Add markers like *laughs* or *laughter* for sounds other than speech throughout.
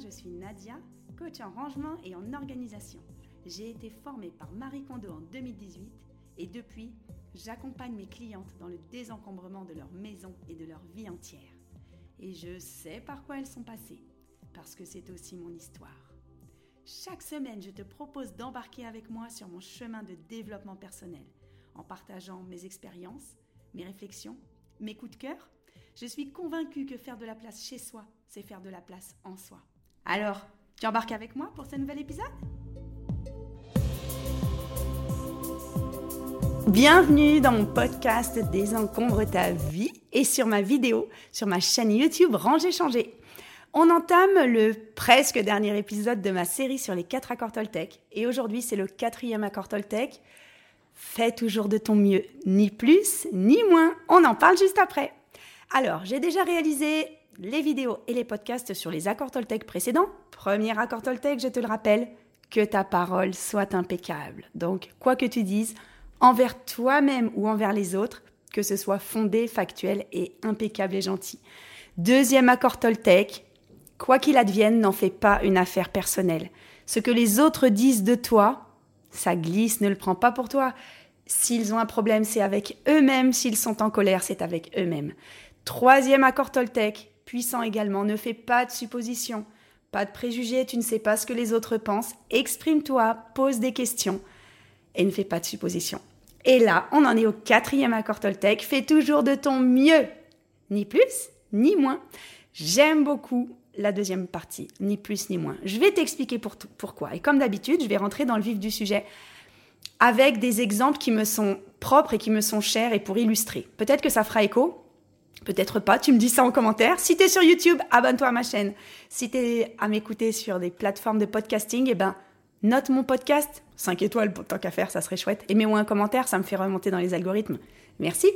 je suis Nadia, coach en rangement et en organisation. J'ai été formée par Marie Kondo en 2018 et depuis, j'accompagne mes clientes dans le désencombrement de leur maison et de leur vie entière. Et je sais par quoi elles sont passées, parce que c'est aussi mon histoire. Chaque semaine, je te propose d'embarquer avec moi sur mon chemin de développement personnel, en partageant mes expériences, mes réflexions, mes coups de cœur. Je suis convaincue que faire de la place chez soi, c'est faire de la place en soi. Alors, tu embarques avec moi pour ce nouvel épisode? Bienvenue dans mon podcast Désencombre ta vie et sur ma vidéo sur ma chaîne YouTube Ranger Changer. On entame le presque dernier épisode de ma série sur les quatre accords Toltec et aujourd'hui c'est le quatrième accord Toltec. Fais toujours de ton mieux, ni plus ni moins. On en parle juste après. Alors, j'ai déjà réalisé les vidéos et les podcasts sur les accords Toltec précédents. Premier accord Toltec, je te le rappelle, que ta parole soit impeccable. Donc, quoi que tu dises, envers toi-même ou envers les autres, que ce soit fondé, factuel et impeccable et gentil. Deuxième accord Toltec, quoi qu'il advienne, n'en fais pas une affaire personnelle. Ce que les autres disent de toi, ça glisse, ne le prends pas pour toi. S'ils ont un problème, c'est avec eux-mêmes. S'ils sont en colère, c'est avec eux-mêmes. Troisième accord Toltec, puissant également, ne fais pas de suppositions, pas de préjugés, tu ne sais pas ce que les autres pensent. Exprime-toi, pose des questions et ne fais pas de suppositions. Et là, on en est au quatrième accord Toltec. Fais toujours de ton mieux. Ni plus, ni moins. J'aime beaucoup la deuxième partie. Ni plus, ni moins. Je vais t'expliquer pour pourquoi. Et comme d'habitude, je vais rentrer dans le vif du sujet avec des exemples qui me sont propres et qui me sont chers et pour illustrer. Peut-être que ça fera écho. Peut-être pas, tu me dis ça en commentaire. Si tu sur YouTube, abonne-toi à ma chaîne. Si tu es à m'écouter sur des plateformes de podcasting, eh ben, note mon podcast, 5 étoiles tant qu'à faire, ça serait chouette. Et mets-moi un commentaire, ça me fait remonter dans les algorithmes. Merci.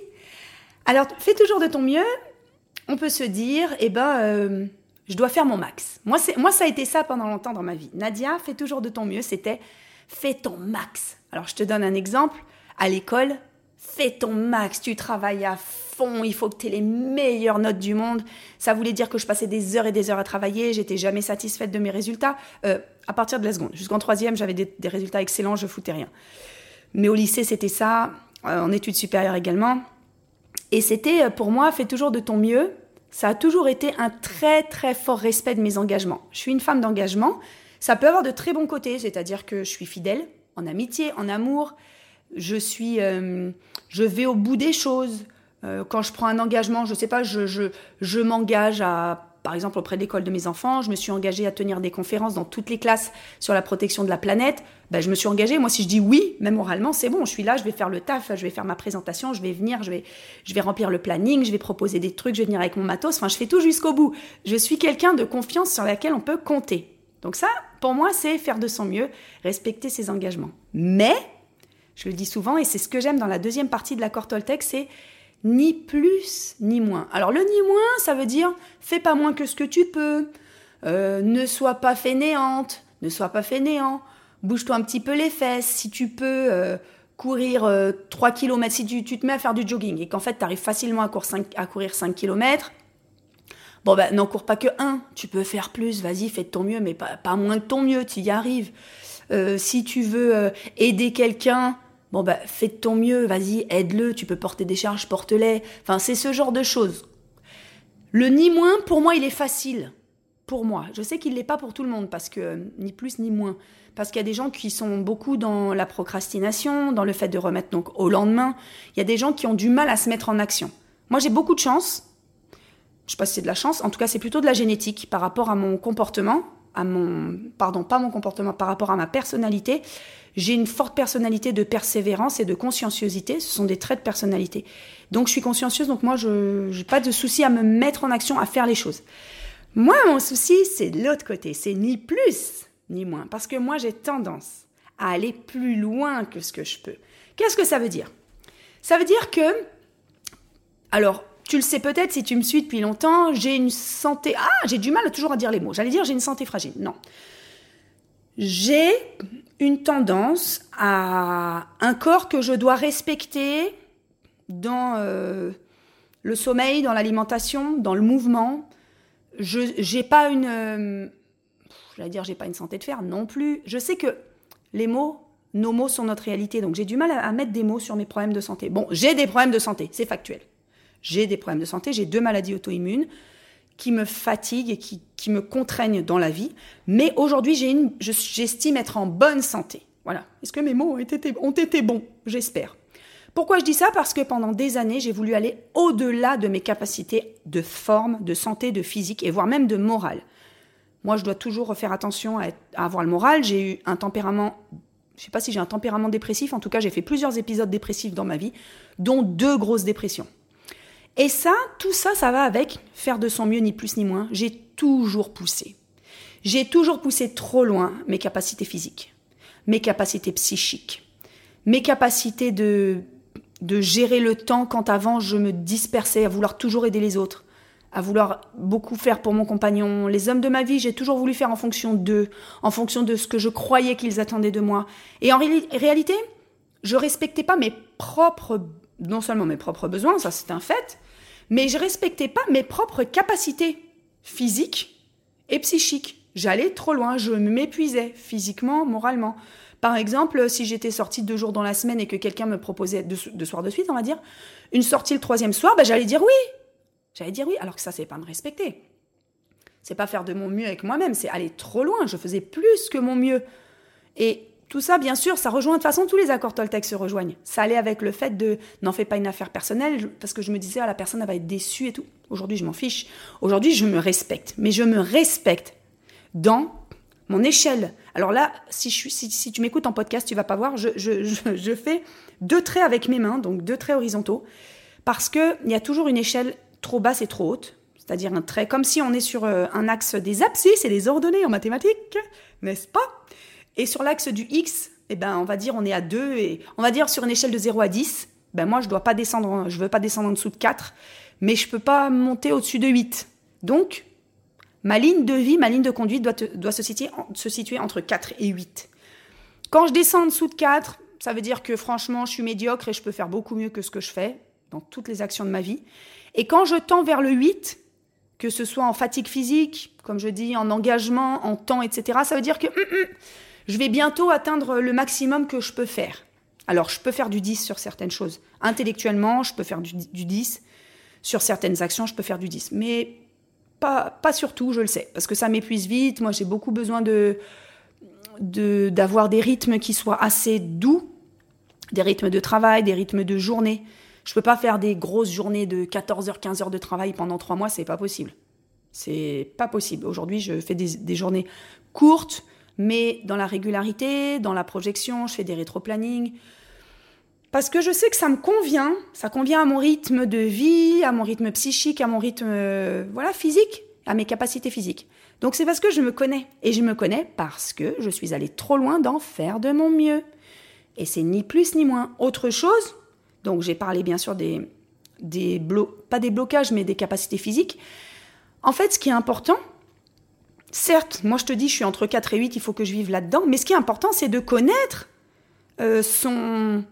Alors, fais toujours de ton mieux. On peut se dire, eh ben, euh, je dois faire mon max. Moi, moi, ça a été ça pendant longtemps dans ma vie. Nadia, fais toujours de ton mieux. C'était, fais ton max. Alors, je te donne un exemple. À l'école, fais ton max. Tu travailles à fond. Il faut que tu aies les meilleures notes du monde. Ça voulait dire que je passais des heures et des heures à travailler. J'étais jamais satisfaite de mes résultats. Euh, à partir de la seconde. Jusqu'en troisième, j'avais des, résultats excellents, je foutais rien. Mais au lycée, c'était ça, euh, en études supérieures également. Et c'était, euh, pour moi, fais toujours de ton mieux. Ça a toujours été un très, très fort respect de mes engagements. Je suis une femme d'engagement. Ça peut avoir de très bons côtés, c'est-à-dire que je suis fidèle en amitié, en amour. Je suis, euh, je vais au bout des choses. quand je prends un engagement, je sais pas, je, je, je m'engage à par exemple, auprès de l'école de mes enfants, je me suis engagée à tenir des conférences dans toutes les classes sur la protection de la planète. Ben, je me suis engagée. Moi, si je dis oui, même oralement, c'est bon. Je suis là, je vais faire le taf, je vais faire ma présentation, je vais venir, je vais, je vais remplir le planning, je vais proposer des trucs, je vais venir avec mon matos. Enfin, je fais tout jusqu'au bout. Je suis quelqu'un de confiance sur laquelle on peut compter. Donc ça, pour moi, c'est faire de son mieux, respecter ses engagements. Mais, je le dis souvent, et c'est ce que j'aime dans la deuxième partie de l'accord Toltec, c'est ni plus ni moins. Alors le ni moins, ça veut dire fais pas moins que ce que tu peux, euh, ne sois pas fainéante, ne sois pas fainéant, bouge-toi un petit peu les fesses, si tu peux euh, courir 3 euh, km, si tu, te mets à faire du jogging et qu'en fait tu arrives facilement à, courir 5, à courir 5 km, bon ben n'en cours pas que 1, tu peux faire plus, vas-y fais de ton mieux, mais pas, moins de ton mieux, tu y arrives. si tu veux aider quelqu'un, Bon, bah, fais de ton mieux, vas-y, aide-le, tu peux porter des charges, porte-les. Enfin, c'est ce genre de choses. Le ni moins, pour moi, il est facile. Pour moi. Je sais qu'il l'est pas pour tout le monde, parce que euh, ni plus ni moins. Parce qu'il y a des gens qui sont beaucoup dans la procrastination, dans le fait de remettre donc au lendemain. Il y a des gens qui ont du mal à se mettre en action. Moi, j'ai beaucoup de chance. Je sais pas si c'est de la chance. En tout cas, c'est plutôt de la génétique par rapport à mon comportement, à mon, pardon, pas mon comportement, par rapport à ma personnalité. J'ai une forte personnalité de persévérance et de conscienciosité. Ce sont des traits de personnalité. Donc je suis consciencieuse, donc moi je n'ai pas de souci à me mettre en action, à faire les choses. Moi, mon souci, c'est de l'autre côté. C'est ni plus ni moins. Parce que moi, j'ai tendance à aller plus loin que ce que je peux. Qu'est-ce que ça veut dire? Ça veut dire que, alors, tu le sais peut-être si tu me suis depuis longtemps, j'ai une santé. Ah, j'ai du mal toujours à dire les mots. J'allais dire j'ai une santé fragile. Non. J'ai une tendance à un corps que je dois respecter dans euh, le sommeil, dans l'alimentation, dans le mouvement. Je n'ai pas une, euh, j'allais dire, j'ai pas une santé de fer non plus. Je sais que les mots, nos mots sont notre réalité, donc j'ai du mal à, mettre des mots sur mes problèmes de santé. Bon, j'ai des problèmes de santé, c'est factuel. J'ai des problèmes de santé, j'ai deux maladies auto-immunes qui me fatiguent et qui, qui, me contraignent dans la vie. Mais aujourd'hui, j'estime être en bonne santé. Voilà. Est-ce que mes mots ont été, ont été bons? J'espère. Pourquoi je dis ça? Parce que pendant des années, j'ai voulu aller au-delà de mes capacités de forme, de santé, de physique et voire même de morale. Moi, je dois toujours faire attention à, avoir le moral. J'ai eu un tempérament, je ne sais pas si j'ai un tempérament dépressif, en tout cas, j'ai fait plusieurs épisodes dépressifs dans ma vie, dont deux grosses dépressions. Et ça, tout ça, ça va avec faire de son mieux, ni plus ni moins. J'ai toujours poussé. J'ai toujours poussé trop loin mes capacités physiques, mes capacités psychiques, mes capacités de, de gérer le temps quand avant je me dispersais à vouloir toujours aider les autres, à vouloir beaucoup faire pour mon compagnon. Les hommes de ma vie, j'ai toujours voulu faire en fonction d'eux, en fonction de ce que je croyais qu'ils attendaient de moi. Et en réalité, je respectais pas mes propres, non seulement mes propres besoins, ça c'est un fait, mais je respectais pas mes propres capacités physiques et psychiques. J'allais trop loin, je m'épuisais physiquement, moralement. Par exemple, si j'étais sortie deux jours dans la semaine et que quelqu'un me proposait deux, soirs de suite, on va dire, une sortie le troisième soir, ben, j'allais dire oui. J'allais dire oui, alors que ça, c'est pas me respecter. C'est pas faire de mon mieux avec moi-même, c'est aller trop loin. Je faisais plus que mon mieux. Et tout ça, bien sûr, ça rejoint de toute façon tous les accords Toltec se rejoignent. Ça allait avec le fait de n'en fais pas une affaire personnelle parce que je me disais ah, la personne va être déçue et tout. Aujourd'hui, je m'en fiche. Aujourd'hui, je me respecte, mais je me respecte dans mon échelle. Alors là, si, tu m'écoutes en podcast, tu vas pas voir, je, je, fais deux traits avec mes mains, donc deux traits horizontaux, parce qu'il y a toujours une échelle trop basse et trop haute, c'est-à-dire un trait, comme si on est sur euh, un axe des abscisses et des ordonnées en mathématiques, n'est-ce pas? Et sur l'axe du X, eh ben, on va dire on est à 2 et on va dire sur une échelle de 0 à 10, ben moi je dois pas descendre, je veux pas descendre en dessous de 4, mais je peux pas monter au-dessus de 8. Donc, ma ligne de vie, ma ligne de conduite doit, doit se, situer, se situer entre 4 et 8. Quand je descends en dessous de 4, ça veut dire que franchement, je suis médiocre et je peux faire beaucoup mieux que ce que je fais dans toutes les actions de ma vie. Et quand je tends vers le 8, que ce soit en fatigue physique, comme je dis, en engagement, en temps, etc., ça veut dire que hum, hum, je vais bientôt atteindre le maximum que je peux faire. Alors, je peux faire du 10 sur certaines choses. Intellectuellement, je peux faire du, 10. Sur certaines actions, je peux faire du 10. Mais pas, pas sur tout, je le sais. Parce que ça m'épuise vite. Moi, j'ai beaucoup besoin d'avoir des rythmes qui soient assez doux, des rythmes de travail, des rythmes de journée. Je peux pas faire des grosses journées de 14 heures, 15 heures de travail pendant trois mois, c'est pas possible. C'est pas possible. Aujourd'hui, je fais des journées courtes, mais dans la régularité, dans la projection, je fais des rétro-planning. Parce que je sais que ça me convient, ça convient à mon rythme de vie, à mon rythme psychique, à mon rythme euh, voilà physique, à mes capacités physiques. Donc c'est parce que je me connais. Et je me connais parce que je suis allée trop loin d'en faire de mon mieux. Et c'est ni plus ni moins. Autre chose, donc j'ai parlé bien sûr des, des pas des blocages, mais des capacités physiques. En fait, ce qui est important, certes, moi je te dis, je suis entre 4 et 8, il faut que je vive là-dedans, mais ce qui est important, c'est de connaître euh, son,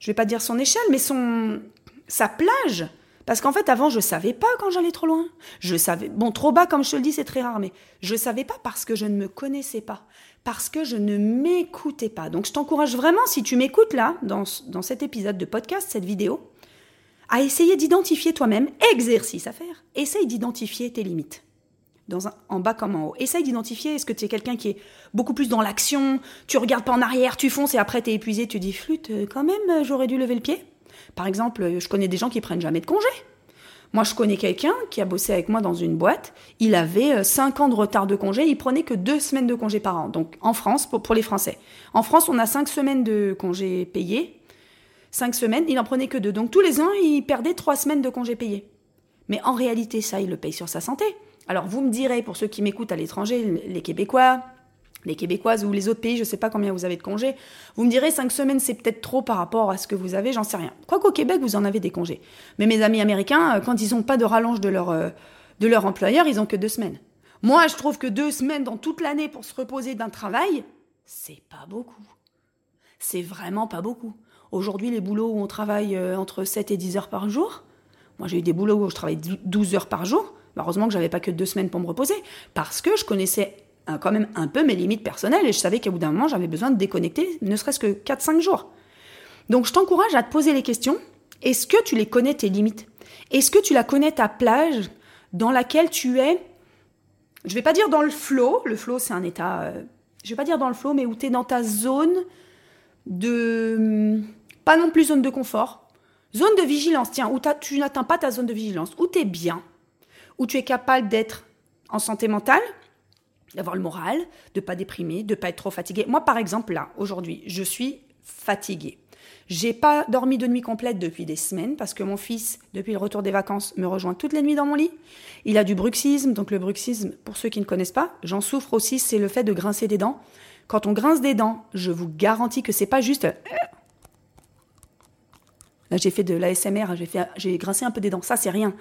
je vais pas dire son échelle, mais son, sa plage. Parce qu'en fait, avant, je savais pas quand j'allais trop loin. Je savais, bon, trop bas, comme je te le dis, c'est très rare, mais je savais pas parce que je ne me connaissais pas, parce que je ne m'écoutais pas. Donc, je t'encourage vraiment, si tu m'écoutes là, dans, dans cet épisode de podcast, cette vidéo, à essayer d'identifier toi-même, exercice à faire, essaye d'identifier tes limites en bas comme en haut. Essaye d'identifier, est-ce que tu es quelqu'un qui est beaucoup plus dans l'action, tu regardes pas en arrière, tu fonces et après tu es épuisé, tu dis flûte, euh, quand même, euh, j'aurais dû lever le pied. Par exemple, euh, je connais des gens qui prennent jamais de congé. Moi, je connais quelqu'un qui a bossé avec moi dans une boîte. Il avait 5 ans de retard de congé. Il prenait que 2 semaines de congé par an. Donc, en France, pour, pour les Français. En France, on a 5 semaines de congé payés. 5 semaines, il en prenait que 2. Donc, tous les ans, il perdait 3 semaines de congé payés. Mais en réalité, ça, il le paye sur sa santé. Alors vous me direz, pour ceux qui m'écoutent à l'étranger, les Québécois, les Québécoises ou les autres pays, je ne sais pas combien vous avez de congés, vous me direz cinq semaines c'est peut-être trop par rapport à ce que vous avez, j'en sais rien. Quoiqu'au Québec, vous en avez des congés. Mais mes amis américains, euh, quand ils n'ont pas de rallonge de leur, euh, de leur employeur, ils ont que deux semaines. Moi, je trouve que deux semaines dans toute l'année pour se reposer d'un travail, c'est pas beaucoup. C'est vraiment pas beaucoup. Aujourd'hui, les boulots où on travaille euh, entre 7 et 10 heures par jour, moi j'ai eu des boulots où je travaille 12 heures par jour, heureusement que j'avais pas que deux semaines pour me reposer, parce que je connaissais quand même un peu mes limites personnelles et je savais qu'à bout d'un moment, j'avais besoin de déconnecter, ne serait-ce que 4-5 jours. Donc je t'encourage à te poser les questions. Est-ce que tu les connais tes limites? Est-ce que tu la connais ta plage dans laquelle tu es? Je vais pas dire dans le flow, le flow c'est un état euh, je vais pas dire dans le flow mais où tu es dans ta zone de pas non plus zone de confort, zone de vigilance, tiens, où tu n'atteins pas ta zone de vigilance, où tu es bien, où tu es capable d'être en santé mentale, d'avoir le moral, de pas déprimer, de pas être trop fatigué. Moi, par exemple, là, aujourd'hui, je suis fatiguée. J'ai pas dormi de nuit complète depuis des semaines parce que mon fils, depuis le retour des vacances, me rejoint toutes les nuits dans mon lit. Il a du bruxisme, donc le bruxisme, pour ceux qui ne connaissent pas, j'en souffre aussi, c'est le fait de grincer des dents. Quand on grince des dents, je vous garantis que c'est pas juste Là, j'ai fait de l'ASMR, j'ai, j'ai grincé un peu des dents. Ça, c'est rien.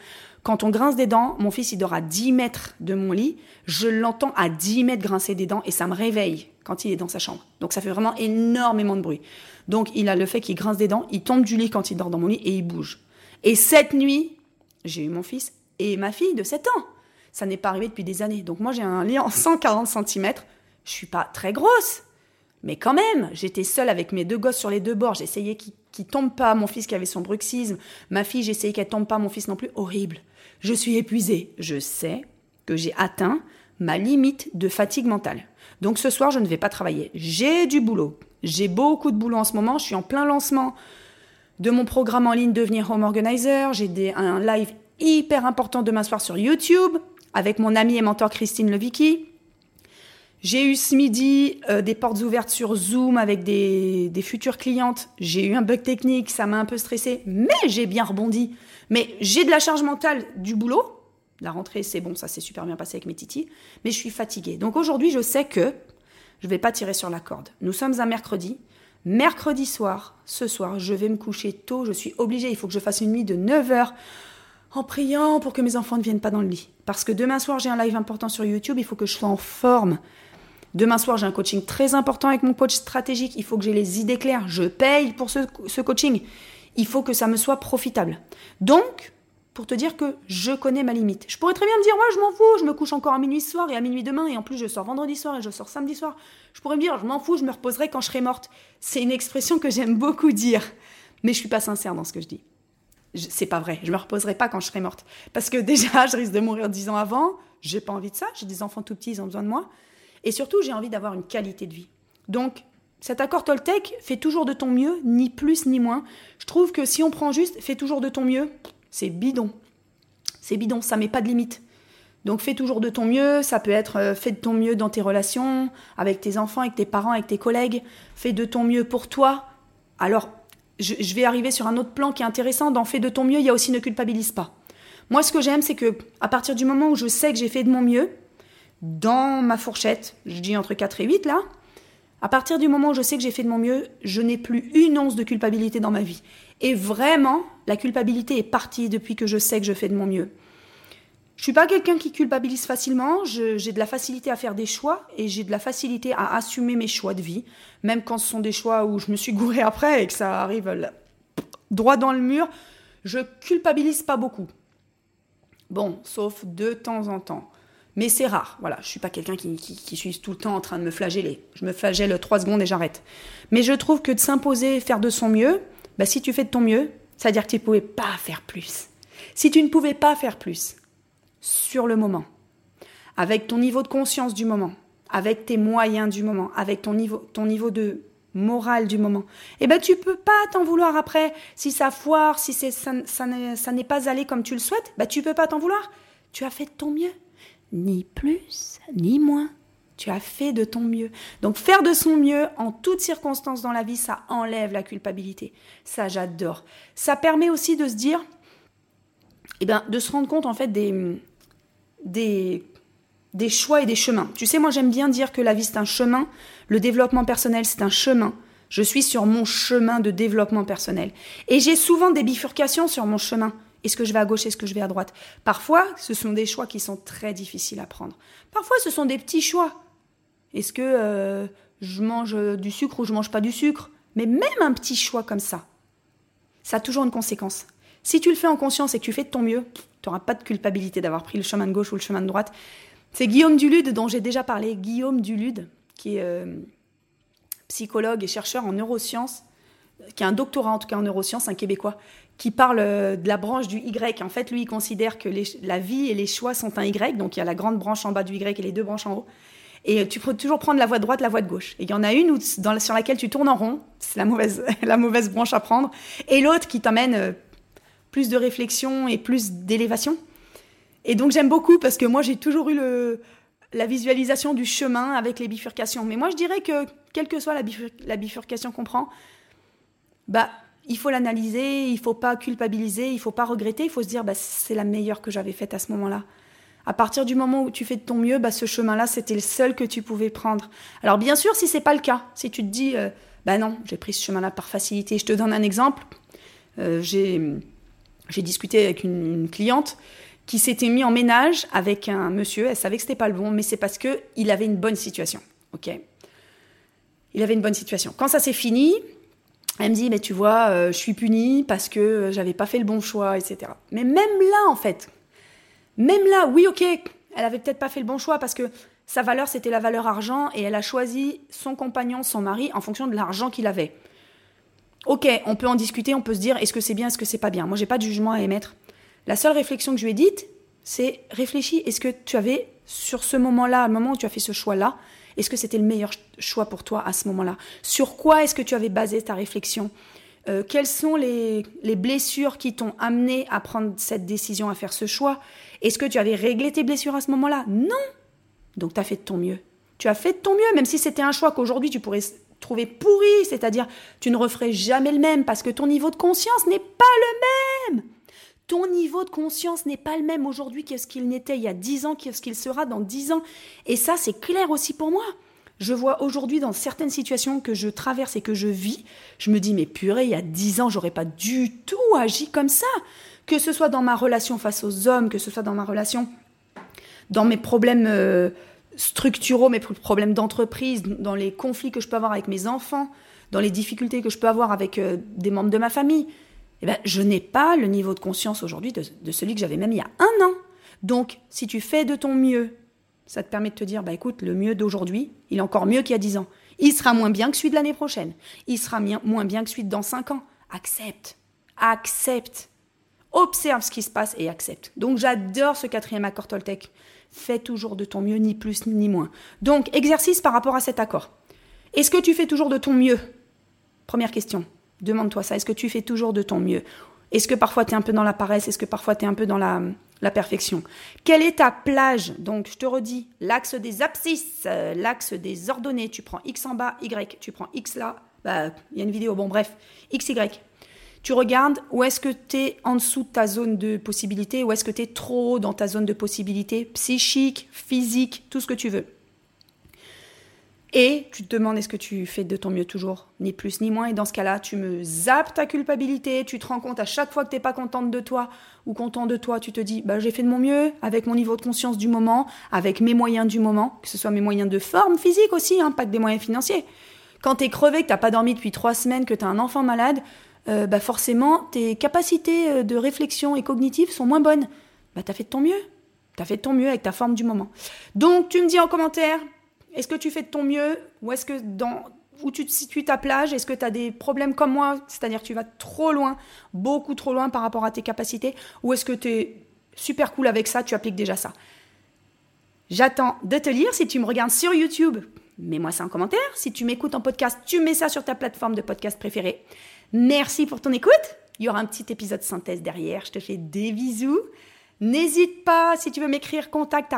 Quand on grince des dents, mon fils, il dort à 10 mètres de mon lit. Je l'entends à 10 mètres grincer des dents et ça me réveille quand il est dans sa chambre. Donc, ça fait vraiment énormément de bruit. Donc, il a le fait qu'il grince des dents, il tombe du lit quand il dort dans mon lit et il bouge. Et cette nuit, j'ai eu mon fils et ma fille de 7 ans. Ça n'est pas arrivé depuis des années. Donc, moi, j'ai un lit en 140 cm. Je suis pas très grosse. Mais quand même, j'étais seule avec mes deux gosses sur les deux bords. J'essayais qu'ils qui tombe pas, mon fils qui avait son bruxisme, ma fille, j'essayais qu'elle tombe pas, mon fils non plus, horrible. Je suis épuisée. Je sais que j'ai atteint ma limite de fatigue mentale. Donc ce soir, je ne vais pas travailler. J'ai du boulot. J'ai beaucoup de boulot en ce moment. Je suis en plein lancement de mon programme en ligne Devenir Home Organizer. J'ai un live hyper important demain soir sur YouTube avec mon amie et mentor Christine Levicki. J'ai eu ce midi euh, des portes ouvertes sur Zoom avec des, futures clientes. J'ai eu un bug technique, ça m'a un peu stressé, mais j'ai bien rebondi. Mais j'ai de la charge mentale du boulot. La rentrée, c'est bon, ça s'est super bien passé avec mes titis. Mais je suis fatiguée. Donc aujourd'hui, je sais que je vais pas tirer sur la corde. Nous sommes un mercredi. Mercredi soir, ce soir, je vais me coucher tôt. Je suis obligée. Il faut que je fasse une nuit de 9 heures en priant pour que mes enfants ne viennent pas dans le lit. Parce que demain soir, j'ai un live important sur YouTube. Il faut que je sois en forme. Demain soir, j'ai un coaching très important avec mon coach stratégique. Il faut que j'ai les idées claires. Je paye pour ce, coaching. Il faut que ça me soit profitable. Donc, pour te dire que je connais ma limite. Je pourrais très bien me dire, ouais, je m'en fous, je me couche encore à minuit soir et à minuit demain, et en plus je sors vendredi soir et je sors samedi soir. Je pourrais me dire, je m'en fous, je me reposerai quand je serai morte. C'est une expression que j'aime beaucoup dire, mais je suis pas sincère dans ce que je dis. C'est pas vrai, je me reposerai pas quand je serai morte. Parce que déjà, *laughs* je risque de mourir dix ans avant, j'ai pas envie de ça, j'ai des enfants tout petits, ils ont besoin de moi. Et surtout, j'ai envie d'avoir une qualité de vie. Donc, cet accord Toltec fait toujours de ton mieux, ni plus ni moins. Je trouve que si on prend juste, fais toujours de ton mieux, c'est bidon. C'est bidon, ça met pas de limite. Donc fais toujours de ton mieux, ça peut être euh, fais de ton mieux dans tes relations, avec tes enfants, avec tes parents, avec tes collègues, fais de ton mieux pour toi. Alors, je, je vais arriver sur un autre plan qui est intéressant, dans fais de ton mieux, il y a aussi ne culpabilise pas. Moi, ce que j'aime, c'est que à partir du moment où je sais que j'ai fait de mon mieux, dans ma fourchette, je dis entre 4 et 8 là, à partir du moment où je sais que j'ai fait de mon mieux, je n'ai plus une once de culpabilité dans ma vie. Et vraiment, la culpabilité est partie depuis que je sais que je fais de mon mieux. Je suis pas quelqu'un qui culpabilise facilement, j'ai de la facilité à faire des choix et j'ai de la facilité à assumer mes choix de vie, même quand ce sont des choix où je me suis gouré après et que ça arrive droit dans le mur, je culpabilise pas beaucoup. Bon, sauf de temps en temps. Mais c'est rare. Voilà, je suis pas quelqu'un qui, qui, suis tout le temps en train de me flageller. Je me flagelle trois secondes et j'arrête. Mais je trouve que de s'imposer, faire de son mieux, bah, si tu fais de ton mieux, ça veut dire que tu ne pouvais pas faire plus. Si tu ne pouvais pas faire plus, sur le moment, avec ton niveau de conscience du moment, avec tes moyens du moment, avec ton niveau, ton niveau de morale du moment, eh ben tu peux pas t'en vouloir après. Si ça foire, si c'est, ça, ça n'est pas allé comme tu le souhaites, bah tu peux pas t'en vouloir. Tu as fait de ton mieux ni plus ni moins. Tu as fait de ton mieux. Donc faire de son mieux en toutes circonstances dans la vie, ça enlève la culpabilité. Ça, j'adore. Ça permet aussi de se dire, eh ben, de se rendre compte en fait des, des, des choix et des chemins. Tu sais, moi j'aime bien dire que la vie c'est un chemin, le développement personnel c'est un chemin. Je suis sur mon chemin de développement personnel. Et j'ai souvent des bifurcations sur mon chemin. Est-ce que je vais à gauche Est-ce que je vais à droite? Parfois, ce sont des choix qui sont très difficiles à prendre. Parfois, ce sont des petits choix. Est-ce que euh, je mange du sucre ou je mange pas du sucre? Mais même un petit choix comme ça, ça a toujours une conséquence. Si tu le fais en conscience et que tu fais de ton mieux, tu n'auras pas de culpabilité d'avoir pris le chemin de gauche ou le chemin de droite. C'est Guillaume Dulude dont j'ai déjà parlé. Guillaume Dulude, qui est euh, psychologue et chercheur en neurosciences, qui a un doctorat en tout cas en neurosciences, un Québécois, qui parle euh, de la branche du Y. En fait, lui, il considère que la vie et les choix sont un Y. Donc, il y a la grande branche en bas du Y et les deux branches en haut. Et tu peux toujours prendre la voie de droite, la voie de gauche. Et il y en a une sur laquelle tu tournes en rond, c'est la mauvaise, *laughs* la mauvaise branche à prendre, et l'autre qui t'amène euh, plus de réflexion et plus d'élévation. Et donc j'aime beaucoup parce que moi j'ai toujours eu la visualisation du chemin avec les bifurcations. Mais moi je dirais que quelle que soit la bifurcation qu'on prend, bah il faut l'analyser, il faut pas culpabiliser, il faut pas regretter, il faut se dire bah c'est la meilleure que j'avais faite à ce moment-là. À partir du moment où tu fais de ton mieux, bah, ce chemin-là, c'était le seul que tu pouvais prendre. Alors bien sûr, si c'est pas le cas, si tu te dis, euh, bah non, j'ai pris ce chemin-là par facilité. Je te donne un exemple. Euh, j'ai discuté avec une, cliente qui s'était mis en ménage avec un monsieur. Elle savait que c'était pas le bon, mais c'est parce que il avait une bonne situation. Ok? Il avait une bonne situation. Quand ça s'est fini, elle me dit, mais tu vois, euh, je suis punie parce que j'avais pas fait le bon choix, etc. Mais même là, en fait, même là, oui, ok, elle avait peut-être pas fait le bon choix parce que sa valeur, c'était la valeur argent et elle a choisi son compagnon, son mari, en fonction de l'argent qu'il avait. Ok, on peut en discuter, on peut se dire est-ce que c'est bien, est-ce que c'est pas bien? Moi, j'ai pas de jugement à émettre. La seule réflexion que je lui ai dite, c'est réfléchis, est-ce que tu avais, sur ce moment-là, le moment où tu as fait ce choix-là, est-ce que c'était le meilleur choix pour toi à ce moment-là? Sur quoi est-ce que tu avais basé ta réflexion? Euh, quelles sont les, blessures qui t'ont amené à prendre cette décision, à faire ce choix? Est-ce que tu avais réglé tes blessures à ce moment-là? Non! Donc tu as fait de ton mieux. Tu as fait de ton mieux, même si c'était un choix qu'aujourd'hui tu pourrais trouver pourri, c'est-à-dire tu ne referais jamais le même parce que ton niveau de conscience n'est pas le même. Ton niveau de conscience n'est pas le même aujourd'hui qu'est-ce qu'il n'était il y a dix ans, qu'est-ce qu'il sera dans dix ans. Et ça, c'est clair aussi pour moi. Je vois aujourd'hui dans certaines situations que je traverse et que je vis, je me dis mais purée, il y a dix ans, j'aurais pas du tout agi comme ça. Que ce soit dans ma relation face aux hommes, que ce soit dans ma relation, dans mes problèmes euh, structuraux, mes problèmes d'entreprise, dans les conflits que je peux avoir avec mes enfants, dans les difficultés que je peux avoir avec euh, des membres de ma famille. Eh ben, je n'ai pas le niveau de conscience aujourd'hui de, celui que j'avais même il y a un an. Donc, si tu fais de ton mieux, ça te permet de te dire, bah écoute, le mieux d'aujourd'hui, il est encore mieux qu'il y a 10 ans. Il sera moins bien que celui de l'année prochaine. Il sera moins bien que celui de dans 5 ans. Accepte. Accepte. Observe ce qui se passe et accepte. Donc j'adore ce quatrième accord Toltec. Fais toujours de ton mieux, ni plus ni moins. Donc, exercice par rapport à cet accord. Est-ce que tu fais toujours de ton mieux? Première question. Demande-toi ça. Est-ce que tu fais toujours de ton mieux? Est-ce que parfois tu es un peu dans la paresse? Est-ce que parfois tu es un peu dans la, la perfection? Quelle est ta plage? Donc, je te redis, l'axe des abscisses, euh, l'axe des ordonnées. Tu prends X en bas, Y. Tu prends X là. Bah, il y a une vidéo. Bon, bref, X, Y. Tu regardes où est-ce que tu es en dessous de ta zone de possibilité, où est-ce que tu es trop dans ta zone de possibilité, psychique, physique, tout ce que tu veux. Et tu te demandes est-ce que tu fais de ton mieux toujours, ni plus ni moins. Et dans ce cas-là, tu me zappes ta culpabilité, tu te rends compte à chaque fois que tu n'es pas contente de toi ou content de toi, tu te dis bah, j'ai fait de mon mieux avec mon niveau de conscience du moment, avec mes moyens du moment, que ce soit mes moyens de forme physique aussi, hein, pas que des moyens financiers. Quand tu es crevé, que tu n'as pas dormi depuis trois semaines, que tu as un enfant malade, euh, bah forcément, tes capacités euh, de réflexion et cognitives sont moins bonnes. Bah, tu as fait de ton mieux. Tu as fait de ton mieux avec ta forme du moment. Donc, tu me dis en commentaire est-ce que tu fais de ton mieux ou est-ce que dans où tu te situes ta plage Est-ce que tu as des problèmes comme moi C'est-à-dire que tu vas trop loin, beaucoup trop loin par rapport à tes capacités Ou est-ce que tu es super cool avec ça, tu appliques déjà ça? J'attends de te lire. Si tu me regardes sur YouTube, mets-moi ça en commentaire. Si tu m'écoutes en podcast, tu mets ça sur ta plateforme de podcast préférée. Merci pour ton écoute. Il y aura un petit épisode synthèse derrière. Je te fais des bisous. N'hésite pas, si tu veux m'écrire, contact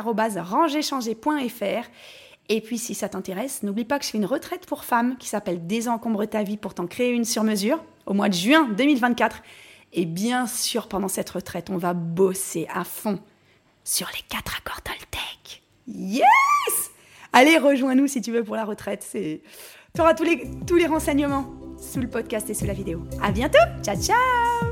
et puis, si ça t'intéresse, n'oublie pas que je fais une retraite pour femmes qui s'appelle Désencombre ta vie pour t'en créer une sur mesure au mois de juin 2024. Et bien sûr, pendant cette retraite, on va bosser à fond sur les quatre accords Toltec. Yes Allez, rejoins-nous si tu veux pour la retraite. Tu auras tous les, tous les renseignements sous le podcast et sous la vidéo. À bientôt Ciao, ciao